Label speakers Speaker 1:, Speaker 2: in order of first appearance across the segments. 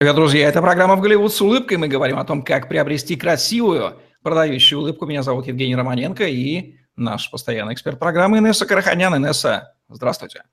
Speaker 1: Привет, друзья! Это программа «В Голливуд с улыбкой». Мы говорим о том, как приобрести красивую, продающую улыбку. Меня зовут Евгений Романенко и наш постоянный эксперт программы Инесса Караханян. Инесса, здравствуйте.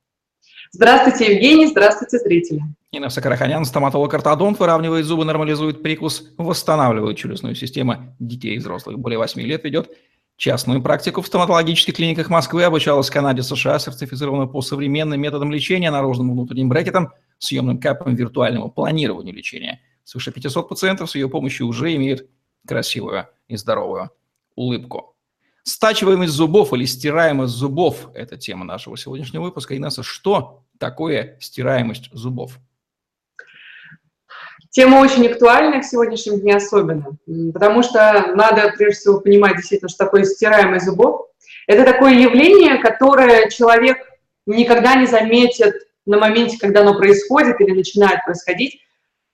Speaker 2: Здравствуйте, Евгений. Здравствуйте, зрители.
Speaker 1: Инесса Караханян, стоматолог-ортодонт, выравнивает зубы, нормализует прикус, восстанавливает челюстную систему детей и взрослых. Более 8 лет ведет частную практику в стоматологических клиниках Москвы, обучалась в Канаде, США, сертифицирована по современным методам лечения, наружным внутренним брекетом – съемным капом виртуальному планированию лечения. Свыше 500 пациентов с ее помощью уже имеют красивую и здоровую улыбку. Стачиваемость зубов или стираемость зубов – это тема нашего сегодняшнего выпуска. Инесса, что такое стираемость зубов?
Speaker 2: Тема очень актуальна в сегодняшнем дне особенно, потому что надо прежде всего понимать действительно, что такое стираемость зубов. Это такое явление, которое человек никогда не заметит на моменте, когда оно происходит или начинает происходить,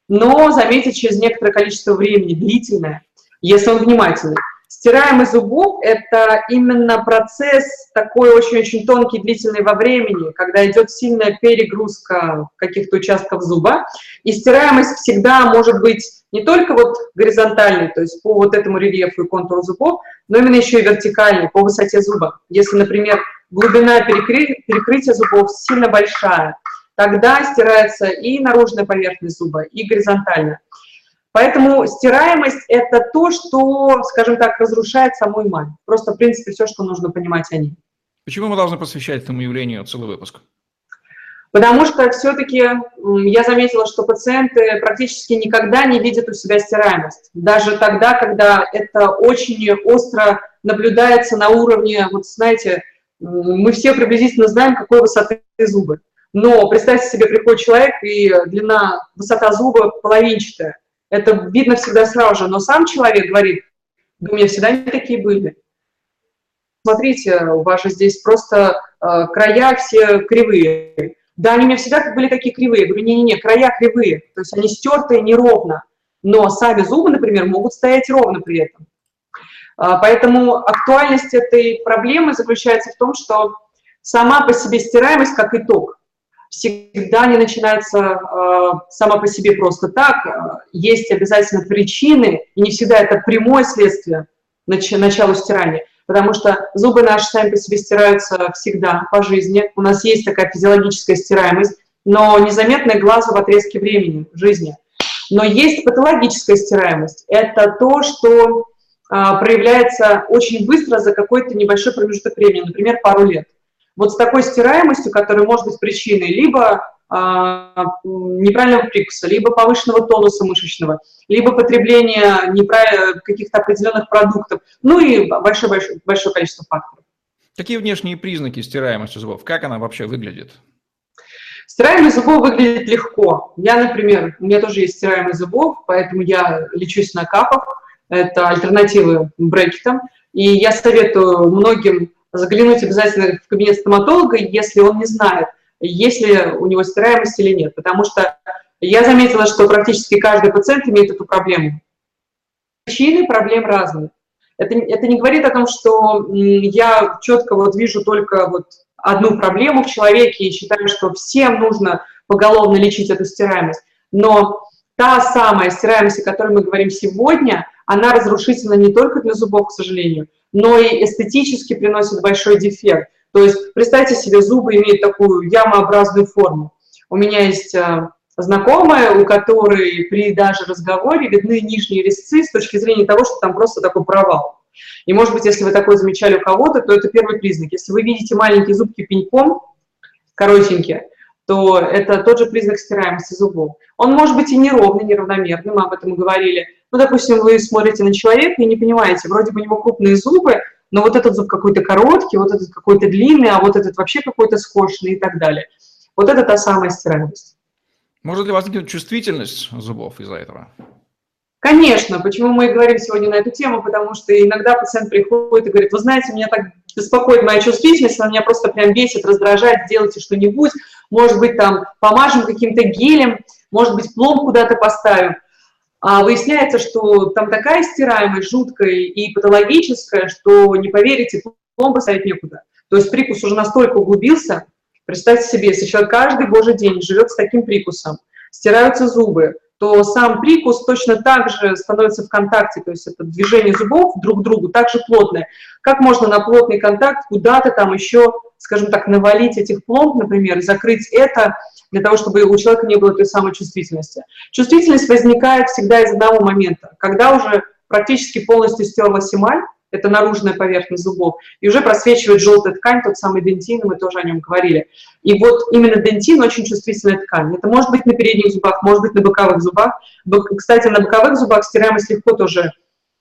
Speaker 2: но заметить через некоторое количество времени, длительное, если он внимательный. Стираемость зубов – это именно процесс такой очень-очень тонкий, длительный во времени, когда идет сильная перегрузка каких-то участков зуба. И стираемость всегда может быть не только вот горизонтальной, то есть по вот этому рельефу и контуру зубов, но именно еще и вертикальной, по высоте зуба. Если, например, глубина перекры... перекрытия зубов сильно большая, тогда стирается и наружная поверхность зуба, и горизонтально. Поэтому стираемость – это то, что, скажем так, разрушает саму эмаль. Просто, в принципе, все, что нужно понимать о ней.
Speaker 1: Почему мы должны посвящать этому явлению целый выпуск?
Speaker 2: Потому что все-таки я заметила, что пациенты практически никогда не видят у себя стираемость. Даже тогда, когда это очень остро наблюдается на уровне, вот знаете, мы все приблизительно знаем, какой высоты зубы. Но представьте себе, приходит человек, и длина, высота зуба половинчатая. Это видно всегда сразу же. Но сам человек говорит, у меня всегда не такие были. Смотрите, у вас же здесь просто э, края все кривые. Да, они у меня всегда были такие кривые. Я говорю, не-не-не, края кривые. То есть они стертые неровно. Но сами зубы, например, могут стоять ровно при этом. А, поэтому актуальность этой проблемы заключается в том, что сама по себе стираемость как итог всегда не начинается э, сама по себе просто так. Есть обязательно причины, и не всегда это прямое следствие нач начала стирания, потому что зубы наши сами по себе стираются всегда по жизни. У нас есть такая физиологическая стираемость, но незаметная глазу в отрезке времени жизни. Но есть патологическая стираемость. Это то, что а, проявляется очень быстро за какой-то небольшой промежуток времени, например, пару лет. Вот с такой стираемостью, которая может быть причиной либо а, неправильного прикуса, либо повышенного тонуса мышечного, либо потребления каких-то определенных продуктов, ну и большое-большое большое количество факторов.
Speaker 1: Какие внешние признаки стираемости зубов? Как она вообще выглядит?
Speaker 2: Стираемость зубов выглядит легко. Я, например, у меня тоже есть стираемость зубов, поэтому я лечусь на капах. Это альтернативы брекетам. И я советую многим заглянуть обязательно в кабинет стоматолога, если он не знает, есть ли у него стираемость или нет. Потому что я заметила, что практически каждый пациент имеет эту проблему. Причины проблем разные. Это, это не говорит о том, что я четко вот вижу только вот одну проблему в человеке и считаю, что всем нужно поголовно лечить эту стираемость. Но та самая стираемость, о которой мы говорим сегодня, она разрушительна не только для зубов, к сожалению, но и эстетически приносит большой дефект. То есть представьте себе, зубы имеют такую ямообразную форму. У меня есть э, знакомая, у которой при даже разговоре видны нижние резцы с точки зрения того, что там просто такой провал. И, может быть, если вы такое замечали у кого-то, то это первый признак. Если вы видите маленькие зубки пеньком, коротенькие, то это тот же признак стираемости зубов. Он может быть и неровный, неравномерный, мы об этом говорили. Ну, допустим, вы смотрите на человека и не понимаете, вроде бы у него крупные зубы, но вот этот зуб какой-то короткий, вот этот какой-то длинный, а вот этот вообще какой-то скошенный и так далее. Вот это та самая стираемость.
Speaker 1: Может ли возникнуть чувствительность зубов из-за этого?
Speaker 2: Конечно. Почему мы и говорим сегодня на эту тему? Потому что иногда пациент приходит и говорит, вы знаете, меня так беспокоит моя чувствительность, она меня просто прям бесит, раздражает, сделайте что-нибудь, может быть, там помажем каким-то гелем, может быть, пломб куда-то поставим. А выясняется, что там такая стираемость жуткая и патологическая, что, не поверите, пломбы ставить некуда. То есть прикус уже настолько углубился, представьте себе, если человек каждый божий день живет с таким прикусом, стираются зубы, то сам прикус точно так же становится в контакте, то есть это движение зубов друг к другу так же плотное. Как можно на плотный контакт куда-то там еще, скажем так, навалить этих пломб, например, закрыть это для того, чтобы у человека не было той самой чувствительности. Чувствительность возникает всегда из одного момента, когда уже практически полностью стерлась эмаль, это наружная поверхность зубов, и уже просвечивает желтая ткань, тот самый дентин, мы тоже о нем говорили. И вот именно дентин очень чувствительная ткань. Это может быть на передних зубах, может быть на боковых зубах. Кстати, на боковых зубах стираемость легко тоже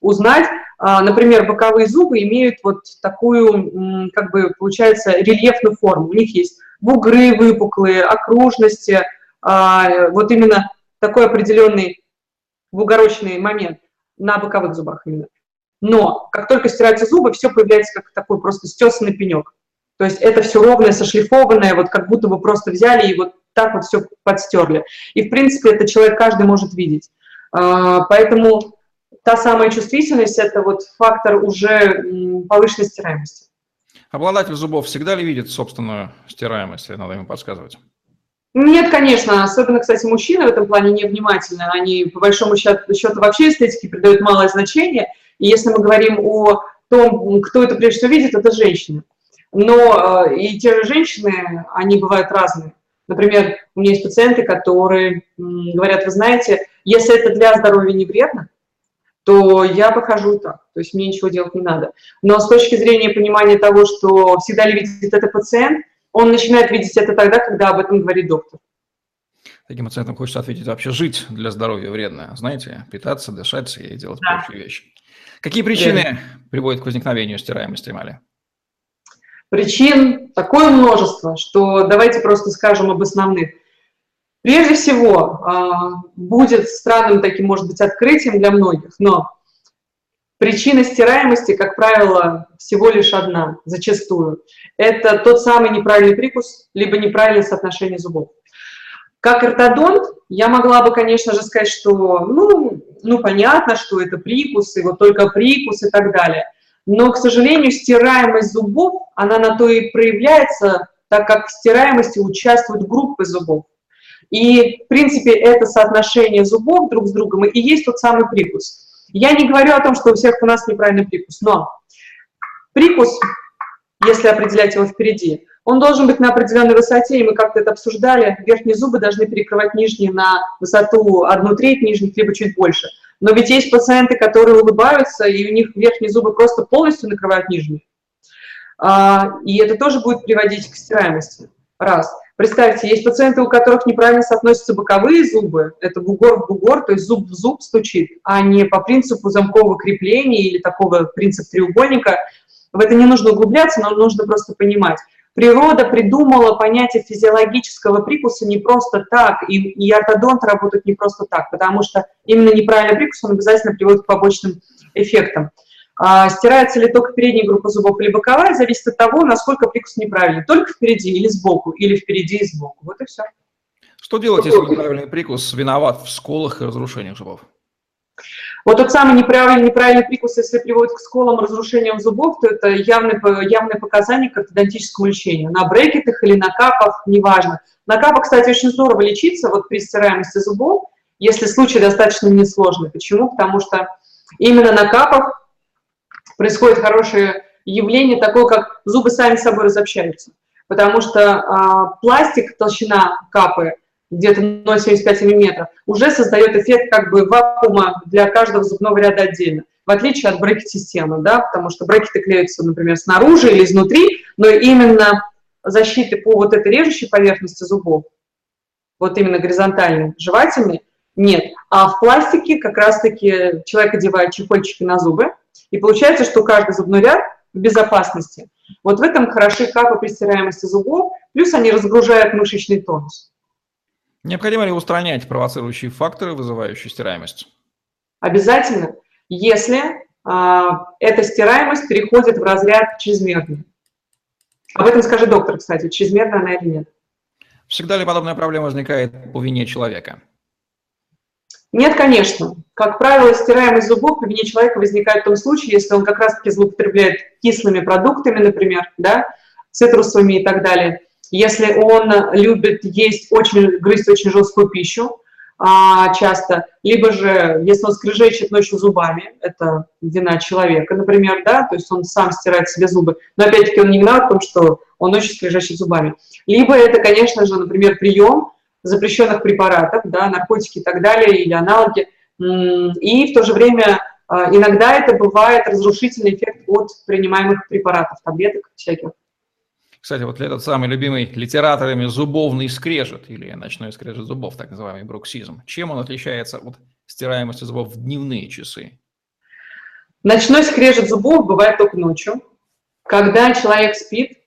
Speaker 2: узнать. А, например, боковые зубы имеют вот такую, как бы, получается, рельефную форму. У них есть бугры выпуклые, окружности, а, вот именно такой определенный бугорочный момент на боковых зубах именно. Но как только стираются зубы, все появляется как такой просто стесанный пенек. То есть это все ровное, сошлифованное, вот как будто бы просто взяли и вот так вот все подстерли. И, в принципе, это человек каждый может видеть. А, поэтому та самая чувствительность – это вот фактор уже повышенной стираемости.
Speaker 1: Обладатель зубов всегда ли видит собственную стираемость, надо ему подсказывать?
Speaker 2: Нет, конечно. Особенно, кстати, мужчины в этом плане невнимательны. Они, по большому счету, вообще эстетике придают малое значение – и если мы говорим о том, кто это прежде всего видит, это женщины. Но э, и те же женщины, они бывают разные. Например, у меня есть пациенты, которые говорят, вы знаете, если это для здоровья не вредно, то я похожу так, то есть мне ничего делать не надо. Но с точки зрения понимания того, что всегда ли видит это пациент, он начинает видеть это тогда, когда об этом говорит доктор.
Speaker 1: Таким пациентам хочется ответить, вообще жить для здоровья вредно, знаете, питаться, дышать и делать да. прочие вещи. Какие причины Верно. приводят к возникновению стираемости эмали?
Speaker 2: Причин такое множество, что давайте просто скажем об основных. Прежде всего, а, будет странным таким, может быть, открытием для многих, но причина стираемости, как правило, всего лишь одна, зачастую. Это тот самый неправильный прикус, либо неправильное соотношение зубов. Как ортодонт я могла бы, конечно же, сказать, что, ну, ну, понятно, что это прикус, и вот только прикус и так далее. Но, к сожалению, стираемость зубов, она на то и проявляется, так как в стираемости участвуют группы зубов. И, в принципе, это соотношение зубов друг с другом и есть тот самый прикус. Я не говорю о том, что у всех у нас неправильный прикус, но прикус, если определять его впереди, он должен быть на определенной высоте, и мы как-то это обсуждали. Верхние зубы должны перекрывать нижние на высоту одну треть нижних, либо чуть больше. Но ведь есть пациенты, которые улыбаются, и у них верхние зубы просто полностью накрывают нижние. А, и это тоже будет приводить к стираемости. Раз. Представьте, есть пациенты, у которых неправильно соотносятся боковые зубы, это бугор в бугор, то есть зуб в зуб стучит, а не по принципу замкового крепления или такого принципа треугольника. В это не нужно углубляться, но нужно просто понимать. Природа придумала понятие физиологического прикуса не просто так, и, и ортодонты работают не просто так, потому что именно неправильный прикус, он обязательно приводит к побочным эффектам. А, стирается ли только передняя группа зубов или боковая, зависит от того, насколько прикус неправильный. Только впереди или сбоку, или впереди и сбоку. Вот и все.
Speaker 1: Что делать, если неправильный прикус виноват в сколах и разрушениях зубов?
Speaker 2: Вот тот самый неправильный, неправильный прикус, если приводит к сколам, разрушениям зубов, то это явное, явное показание к ортодонтическому лечению. На брекетах или на капах, неважно. На капах, кстати, очень здорово лечиться вот при стираемости зубов, если случай достаточно несложный. Почему? Потому что именно на капах происходит хорошее явление, такое как зубы сами собой разобщаются. Потому что а, пластик, толщина капы – где-то 0,75 мм, уже создает эффект как бы вакуума для каждого зубного ряда отдельно, в отличие от брекет-системы, да, потому что брекеты клеются, например, снаружи или изнутри, но именно защиты по вот этой режущей поверхности зубов, вот именно горизонтальной, жевательной, нет. А в пластике как раз-таки человек одевает чехольчики на зубы, и получается, что каждый зубной ряд в безопасности. Вот в этом хороши капы при стираемости зубов, плюс они разгружают мышечный тонус.
Speaker 1: Необходимо ли устранять провоцирующие факторы, вызывающие стираемость?
Speaker 2: Обязательно, если а, эта стираемость переходит в разряд чрезмерный. Об этом скажет доктор, кстати, чрезмерная она или нет.
Speaker 1: Всегда ли подобная проблема возникает по вине человека?
Speaker 2: Нет, конечно. Как правило, стираемость зубов по вине человека возникает в том случае, если он как раз-таки злоупотребляет кислыми продуктами, например, да, цитрусовыми и так далее – если он любит есть очень, грызть очень жесткую пищу, а, часто, либо же, если он скрежещет ночью зубами, это вина человека, например, да, то есть он сам стирает себе зубы, но опять-таки он не виноват в том, что он ночью скрежещет зубами. Либо это, конечно же, например, прием запрещенных препаратов, да, наркотики и так далее, или аналоги, и в то же время а, иногда это бывает разрушительный эффект от принимаемых препаратов, таблеток всяких.
Speaker 1: Кстати, вот этот самый любимый литераторами зубовный скрежет, или ночной скрежет зубов, так называемый бруксизм, чем он отличается от стираемости зубов в дневные часы?
Speaker 2: Ночной скрежет зубов бывает только ночью, когда человек спит,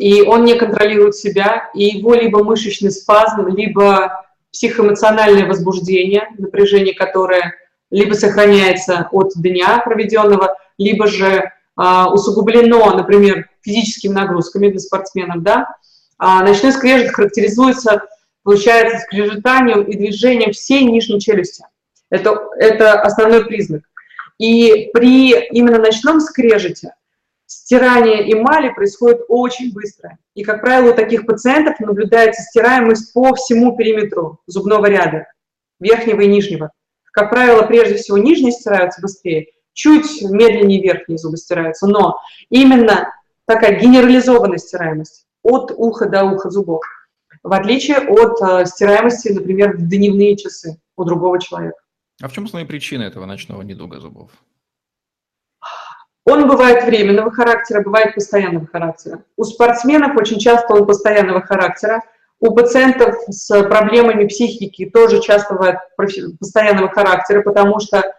Speaker 2: и он не контролирует себя, и его либо мышечный спазм, либо психоэмоциональное возбуждение, напряжение, которое либо сохраняется от дня проведенного, либо же а, усугублено, например, физическими нагрузками для спортсменов, да, а ночной скрежет характеризуется, получается, скрежетанием и движением всей нижней челюсти. Это, это основной признак. И при именно ночном скрежете стирание эмали происходит очень быстро. И, как правило, у таких пациентов наблюдается стираемость по всему периметру зубного ряда, верхнего и нижнего. Как правило, прежде всего нижние стираются быстрее, чуть медленнее верхние зубы стираются, но именно такая генерализованная стираемость от уха до уха зубов, в отличие от э, стираемости, например, в дневные часы у другого человека.
Speaker 1: А в чем основные причины этого ночного недуга зубов?
Speaker 2: Он бывает временного характера, бывает постоянного характера. У спортсменов очень часто он постоянного характера. У пациентов с проблемами психики тоже часто бывает постоянного характера, потому что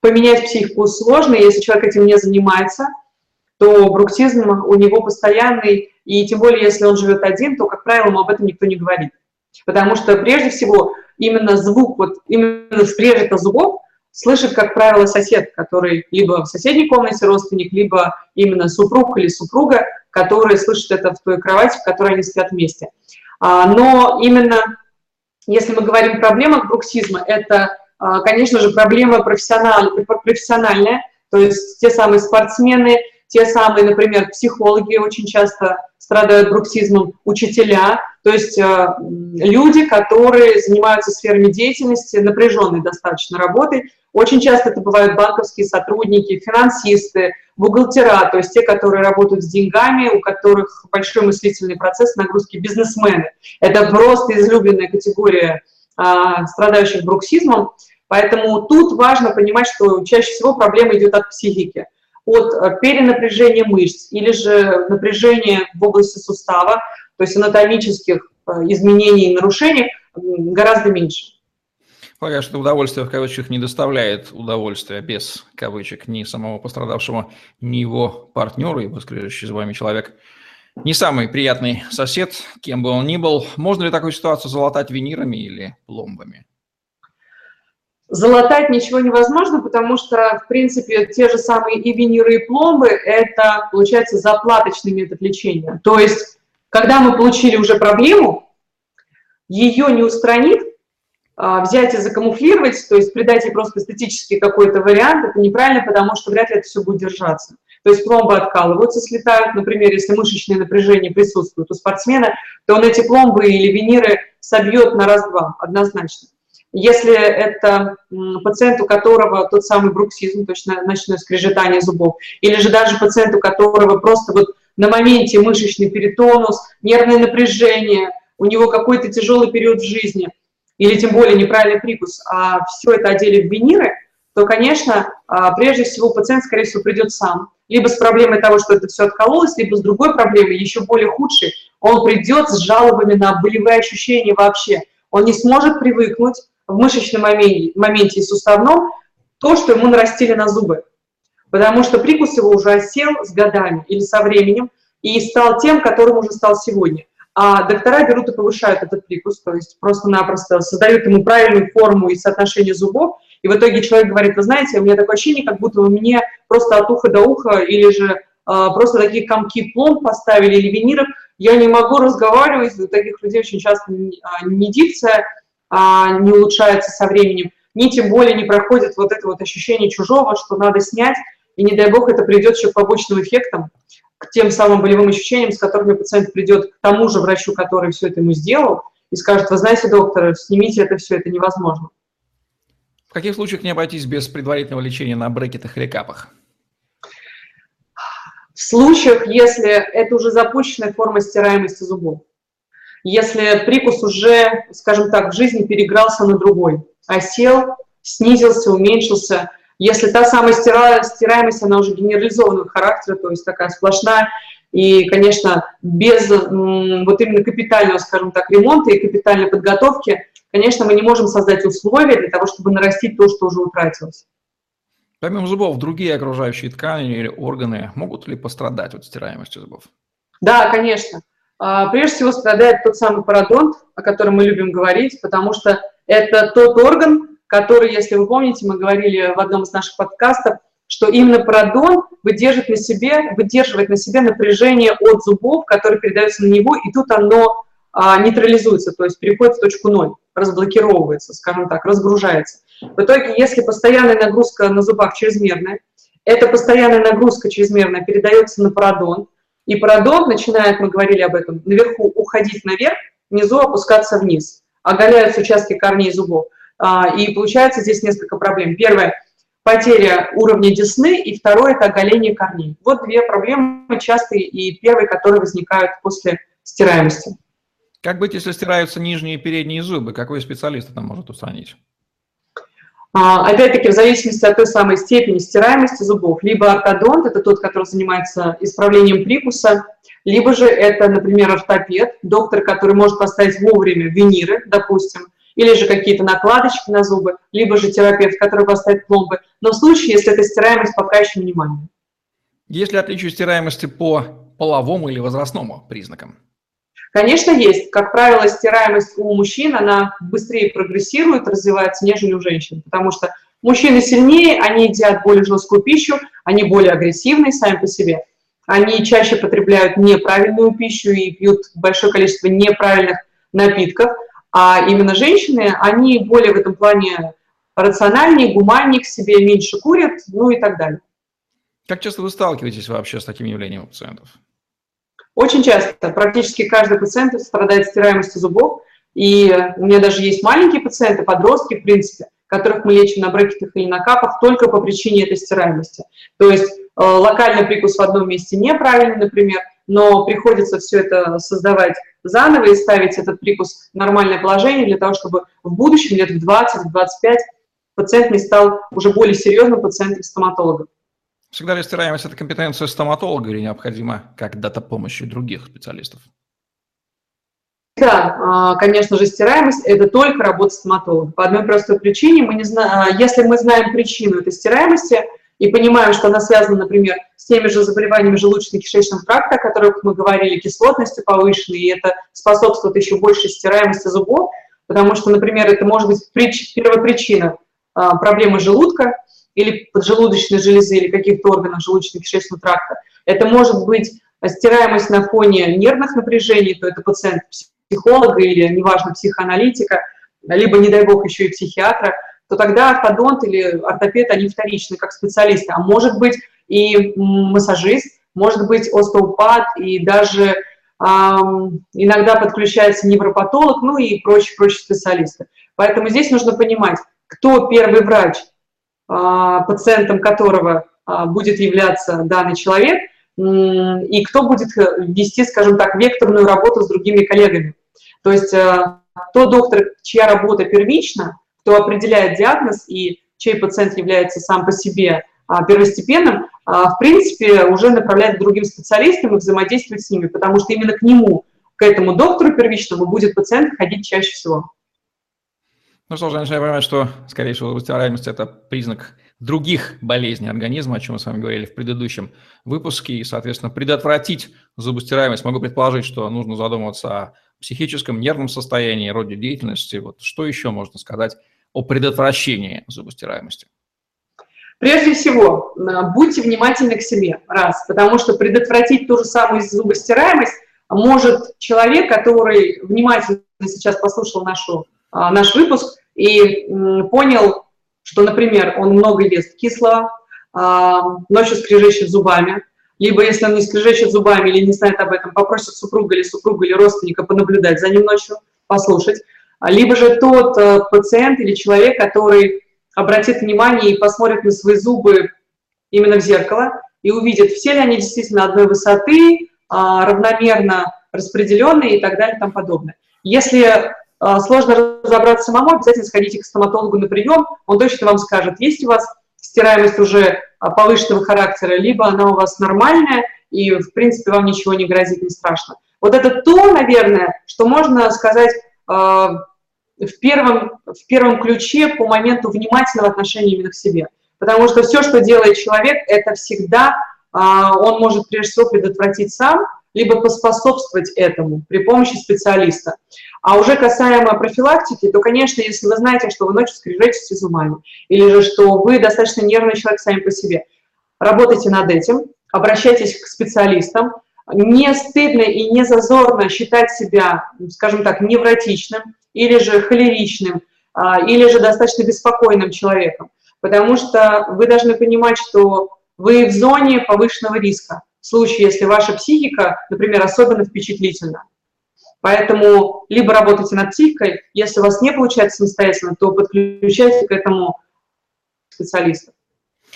Speaker 2: поменять психику сложно, если человек этим не занимается – то бруксизм у него постоянный, и тем более, если он живет один, то, как правило, ему об этом никто не говорит. Потому что, прежде всего, именно звук, вот именно скрежета зубов слышит, как правило, сосед, который либо в соседней комнате родственник, либо именно супруг или супруга, которые слышат это в той кровати, в которой они спят вместе. А, но именно, если мы говорим о проблемах бруксизма, это, а, конечно же, проблема профессиональная, то есть те самые спортсмены, те самые, например, психологи очень часто страдают бруксизмом, учителя, то есть э, люди, которые занимаются сферами деятельности, напряженной достаточно работой. Очень часто это бывают банковские сотрудники, финансисты, бухгалтера, то есть те, которые работают с деньгами, у которых большой мыслительный процесс, нагрузки, бизнесмены. Это просто излюбленная категория э, страдающих бруксизмом. Поэтому тут важно понимать, что чаще всего проблема идет от психики от э, перенапряжения мышц или же напряжения в области сустава, то есть анатомических э, изменений и нарушений гораздо меньше.
Speaker 1: Полагаю, что удовольствие в кавычках не доставляет удовольствия без кавычек ни самого пострадавшего, ни его партнера, его скрежещий с вами человек. Не самый приятный сосед, кем бы он ни был. Можно ли такую ситуацию залатать винирами или пломбами?
Speaker 2: Залатать ничего невозможно, потому что, в принципе, те же самые и виниры, и пломбы – это, получается, заплаточный метод лечения. То есть, когда мы получили уже проблему, ее не устранит, взять и закамуфлировать, то есть придать ей просто эстетический какой-то вариант, это неправильно, потому что вряд ли это все будет держаться. То есть пломбы откалываются, слетают, например, если мышечное напряжение присутствует у спортсмена, то он эти пломбы или виниры собьет на раз-два, однозначно. Если это пациент, у которого тот самый бруксизм, то ночное скрежетание зубов, или же даже пациент, у которого просто вот на моменте мышечный перитонус, нервное напряжение, у него какой-то тяжелый период в жизни, или тем более неправильный прикус, а все это одели в виниры, то, конечно, а, прежде всего пациент, скорее всего, придет сам. Либо с проблемой того, что это все откололось, либо с другой проблемой, еще более худшей, он придет с жалобами на болевые ощущения вообще. Он не сможет привыкнуть в мышечном моменте, моменте и суставном то, что ему нарастили на зубы. Потому что прикус его уже осел с годами или со временем и стал тем, которым уже стал сегодня. А доктора берут и повышают этот прикус, то есть просто-напросто создают ему правильную форму и соотношение зубов, и в итоге человек говорит, вы знаете, у меня такое ощущение, как будто вы мне просто от уха до уха или же э, просто такие комки пломб поставили или виниров, я не могу разговаривать, у таких людей очень часто не, не дикция, а, не улучшается со временем, ни тем более не проходит вот это вот ощущение чужого, что надо снять, и не дай бог это придет еще к побочным эффектам, к тем самым болевым ощущениям, с которыми пациент придет к тому же врачу, который все это ему сделал, и скажут, вы знаете, доктор, снимите это все, это невозможно.
Speaker 1: В каких случаях не обойтись без предварительного лечения на брекетах или капах?
Speaker 2: В случаях, если это уже запущенная форма стираемости зубов, если прикус уже, скажем так, в жизни перегрался на другой, осел, снизился, уменьшился, если та самая стира, стираемость, она уже генерализованного характера, то есть такая сплошная, и, конечно, без вот именно капитального, скажем так, ремонта и капитальной подготовки, конечно, мы не можем создать условия для того, чтобы нарастить то, что уже утратилось.
Speaker 1: Помимо зубов, другие окружающие ткани или органы могут ли пострадать от стираемости зубов?
Speaker 2: Да, конечно. А, прежде всего страдает тот самый пародонт, о котором мы любим говорить, потому что это тот орган, который, если вы помните, мы говорили в одном из наших подкастов, что именно пародонт выдерживает на себе, выдерживает на себе напряжение от зубов, которые передаются на него, и тут оно а, нейтрализуется, то есть переходит в точку ноль, разблокировывается, скажем так, разгружается. В итоге, если постоянная нагрузка на зубах чрезмерная, эта постоянная нагрузка чрезмерная передается на пародонт, и пародонт начинает, мы говорили об этом, наверху уходить наверх, внизу опускаться вниз, оголяются участки корней зубов. А, и получается здесь несколько проблем. Первое – потеря уровня десны, и второе – это оголение корней. Вот две проблемы частые и первые, которые возникают после стираемости.
Speaker 1: Как быть, если стираются нижние и передние зубы? Какой специалист это может устранить?
Speaker 2: А, опять-таки, в зависимости от той самой степени стираемости зубов, либо ортодонт, это тот, который занимается исправлением прикуса, либо же это, например, ортопед, доктор, который может поставить вовремя виниры, допустим, или же какие-то накладочки на зубы, либо же терапевт, который поставит пломбы. Но в случае, если это стираемость, пока еще минимальная.
Speaker 1: Есть ли отличие стираемости по половому или возрастному признакам?
Speaker 2: Конечно, есть. Как правило, стираемость у мужчин, она быстрее прогрессирует, развивается, нежели у женщин, потому что мужчины сильнее, они едят более жесткую пищу, они более агрессивные сами по себе. Они чаще потребляют неправильную пищу и пьют большое количество неправильных напитков – а именно женщины, они более в этом плане рациональнее, гуманнее к себе, меньше курят, ну и так далее.
Speaker 1: Как часто вы сталкиваетесь вообще с таким явлением у пациентов?
Speaker 2: Очень часто. Практически каждый пациент страдает стираемостью зубов. И у меня даже есть маленькие пациенты, подростки, в принципе, которых мы лечим на брекетах или на капах только по причине этой стираемости. То есть э, локальный прикус в одном месте неправильный, например, но приходится все это создавать заново и ставить этот прикус в нормальное положение для того, чтобы в будущем, лет в 20-25, пациент не стал уже более серьезным пациентом стоматолога.
Speaker 1: Всегда ли стираемость – это компетенция стоматолога или необходима когда-то помощи других специалистов?
Speaker 2: Да, а, конечно же, стираемость – это только работа стоматолога. По одной простой причине, мы не знаем, если мы знаем причину этой стираемости – и понимаем, что она связана, например, с теми же заболеваниями желудочно-кишечного тракта, о которых мы говорили, кислотностью повышенной, и это способствует еще большей стираемости зубов, потому что, например, это может быть прич, первопричина а, проблемы желудка или поджелудочной железы или каких-то органов желудочно-кишечного тракта. Это может быть стираемость на фоне нервных напряжений, то это пациент психолога или, неважно, психоаналитика, либо, не дай бог, еще и психиатра – то тогда ортодонт или ортопед, они вторичны как специалисты. А может быть и массажист, может быть остеопат, и даже эм, иногда подключается невропатолог, ну и прочие-прочие специалисты. Поэтому здесь нужно понимать, кто первый врач, э, пациентом которого э, будет являться данный человек, э, и кто будет вести, скажем так, векторную работу с другими коллегами. То есть э, тот доктор, чья работа первична, кто определяет диагноз и чей пациент является сам по себе а, первостепенным, а, в принципе, уже направляет к другим специалистам и взаимодействовать с ними, потому что именно к нему, к этому доктору первичному будет пациент ходить чаще всего.
Speaker 1: Ну что же, начинаем понимать, что, скорее всего, выстираемость – это признак других болезней организма, о чем мы с вами говорили в предыдущем выпуске, и, соответственно, предотвратить зубостираемость. Могу предположить, что нужно задумываться о психическом, нервном состоянии, роде деятельности. Вот что еще можно сказать о предотвращении зубостираемости?
Speaker 2: Прежде всего, будьте внимательны к себе, раз, потому что предотвратить ту же самую зубостираемость может человек, который внимательно сейчас послушал нашу, а, наш выпуск и понял, что, например, он много ест кислого, а, ночью скрежещет зубами, либо если он не скрежещет зубами или не знает об этом, попросит супруга или супруга или родственника понаблюдать за ним ночью, послушать, либо же тот э, пациент или человек, который обратит внимание и посмотрит на свои зубы именно в зеркало и увидит, все ли они действительно одной высоты, а, равномерно распределенные и так далее и тому подобное. Если а, сложно разобраться самому, обязательно сходите к стоматологу на прием, он точно вам скажет, есть у вас стираемость уже а, повышенного характера, либо она у вас нормальная, и, в принципе, вам ничего не грозит, не страшно. Вот это то, наверное, что можно сказать в первом, в первом ключе по моменту внимательного отношения именно к себе. Потому что все, что делает человек, это всегда он может прежде всего предотвратить сам, либо поспособствовать этому при помощи специалиста. А уже касаемо профилактики, то, конечно, если вы знаете, что вы ночью скрежетите зубами, или же что вы достаточно нервный человек сами по себе, работайте над этим, обращайтесь к специалистам. Не стыдно и не зазорно считать себя, скажем так, невротичным или же холеричным, а, или же достаточно беспокойным человеком, потому что вы должны понимать, что вы в зоне повышенного риска в случае, если ваша психика, например, особенно впечатлительна. Поэтому либо работайте над психикой, если у вас не получается самостоятельно, то подключайте к этому специалиста.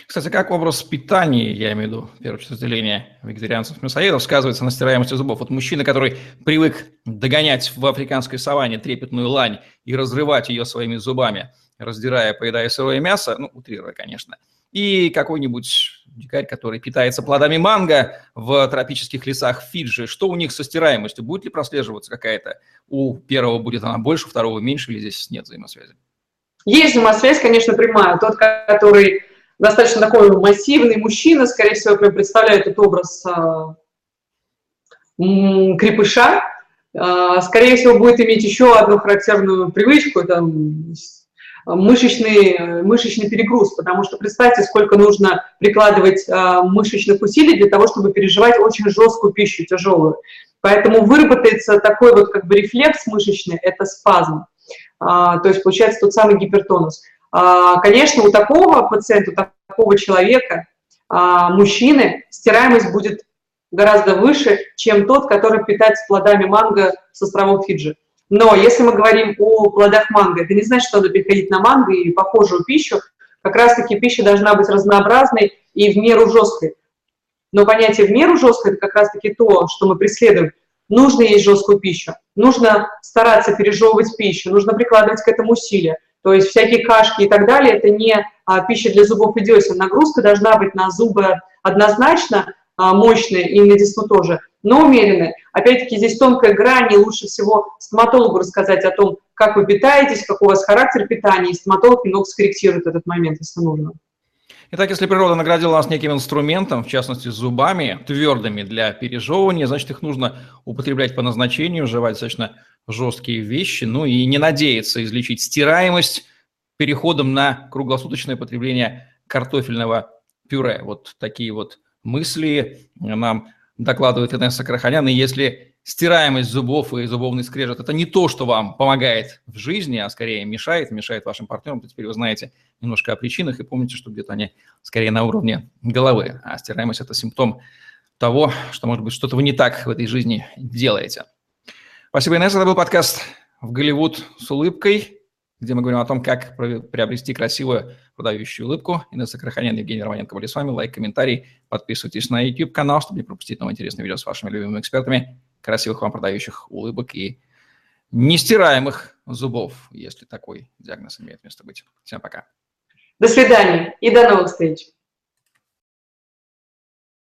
Speaker 1: Кстати, как образ питания, я имею в виду, очередь, разделение вегетарианцев мясоедов, сказывается на стираемости зубов? Вот мужчина, который привык догонять в африканской саванне трепетную лань и разрывать ее своими зубами, раздирая, поедая сырое мясо, ну, утрируя, конечно – и какой-нибудь дикарь, который питается плодами манго в тропических лесах Фиджи. Что у них со стираемостью? Будет ли прослеживаться какая-то? У первого будет она больше, у второго меньше, или здесь нет взаимосвязи?
Speaker 2: Есть взаимосвязь, конечно, прямая. Тот, который достаточно такой массивный мужчина, скорее всего, прям представляет этот образ э, крепыша, э, скорее всего, будет иметь еще одну характерную привычку, это мышечный, мышечный перегруз, потому что представьте, сколько нужно прикладывать а, мышечных усилий для того, чтобы переживать очень жесткую пищу, тяжелую. Поэтому выработается такой вот как бы рефлекс мышечный, это спазм. А, то есть получается тот самый гипертонус. А, конечно, у такого пациента, у такого человека, мужчины, стираемость будет гораздо выше, чем тот, который питается плодами манго с островов Фиджи. Но если мы говорим о плодах манго, это не значит, что надо переходить на манго и похожую пищу. Как раз-таки пища должна быть разнообразной и в меру жесткой. Но понятие в меру жесткой – это как раз-таки то, что мы преследуем. Нужно есть жесткую пищу, нужно стараться пережевывать пищу, нужно прикладывать к этому усилия. То есть всякие кашки и так далее – это не а, пища для зубов и десен. Нагрузка должна быть на зубы однозначно а, мощная и на десну тоже – но умеренные. Опять-таки здесь тонкая грань, и лучше всего стоматологу рассказать о том, как вы питаетесь, какой у вас характер питания, и стоматолог немного скорректирует этот момент, если нужно.
Speaker 1: Итак, если природа наградила нас неким инструментом, в частности зубами, твердыми для пережевывания, значит, их нужно употреблять по назначению, жевать достаточно жесткие вещи, ну и не надеяться излечить стираемость переходом на круглосуточное потребление картофельного пюре. Вот такие вот мысли нам докладывает Инесса Краханян, и если стираемость зубов и зубовный скрежет – это не то, что вам помогает в жизни, а скорее мешает, мешает вашим партнерам, то теперь вы знаете немножко о причинах и помните, что где-то они скорее на уровне головы, а стираемость – это симптом того, что, может быть, что-то вы не так в этой жизни делаете. Спасибо, Инесса. Это был подкаст «В Голливуд с улыбкой» где мы говорим о том, как приобрести красивую продающую улыбку. Инесса Краханян, Евгений Романенко были с вами. Лайк, комментарий. Подписывайтесь на YouTube-канал, чтобы не пропустить новые интересные видео с вашими любимыми экспертами. Красивых вам продающих улыбок и нестираемых зубов, если такой диагноз имеет место быть. Всем пока.
Speaker 2: До свидания и до новых встреч.